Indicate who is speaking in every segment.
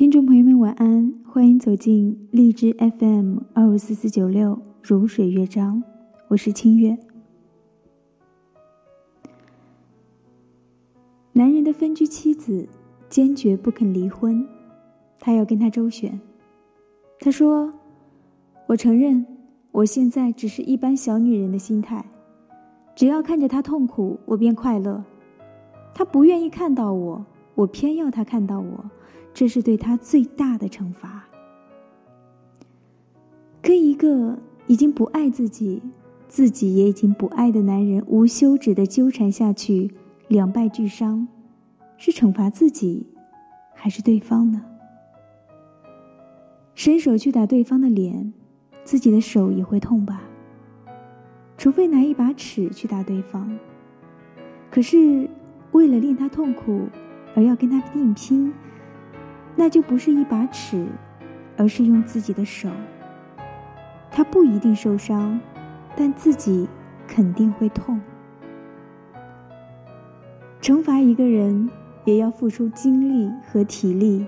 Speaker 1: 听众朋友们，晚安！欢迎走进荔枝 FM 二五四四九六如水乐章，我是清月。男人的分居妻子坚决不肯离婚，他要跟他周旋。他说：“我承认，我现在只是一般小女人的心态，只要看着他痛苦，我便快乐。他不愿意看到我，我偏要他看到我。”这是对他最大的惩罚。跟一个已经不爱自己、自己也已经不爱的男人无休止的纠缠下去，两败俱伤，是惩罚自己，还是对方呢？伸手去打对方的脸，自己的手也会痛吧？除非拿一把尺去打对方。可是为了令他痛苦，而要跟他硬拼。那就不是一把尺，而是用自己的手。他不一定受伤，但自己肯定会痛。惩罚一个人，也要付出精力和体力；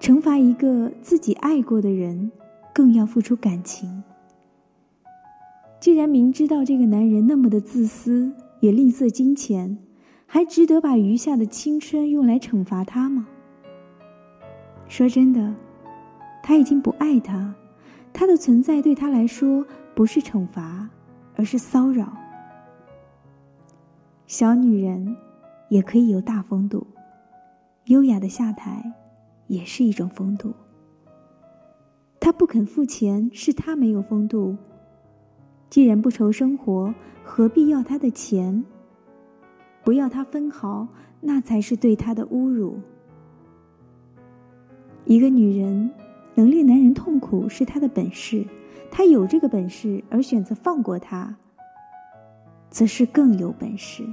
Speaker 1: 惩罚一个自己爱过的人，更要付出感情。既然明知道这个男人那么的自私，也吝啬金钱，还值得把余下的青春用来惩罚他吗？说真的，他已经不爱他，他的存在对他来说不是惩罚，而是骚扰。小女人也可以有大风度，优雅的下台也是一种风度。他不肯付钱，是他没有风度。既然不愁生活，何必要他的钱？不要他分毫，那才是对他的侮辱。一个女人能令男人痛苦是她的本事，她有这个本事而选择放过他，则是更有本事。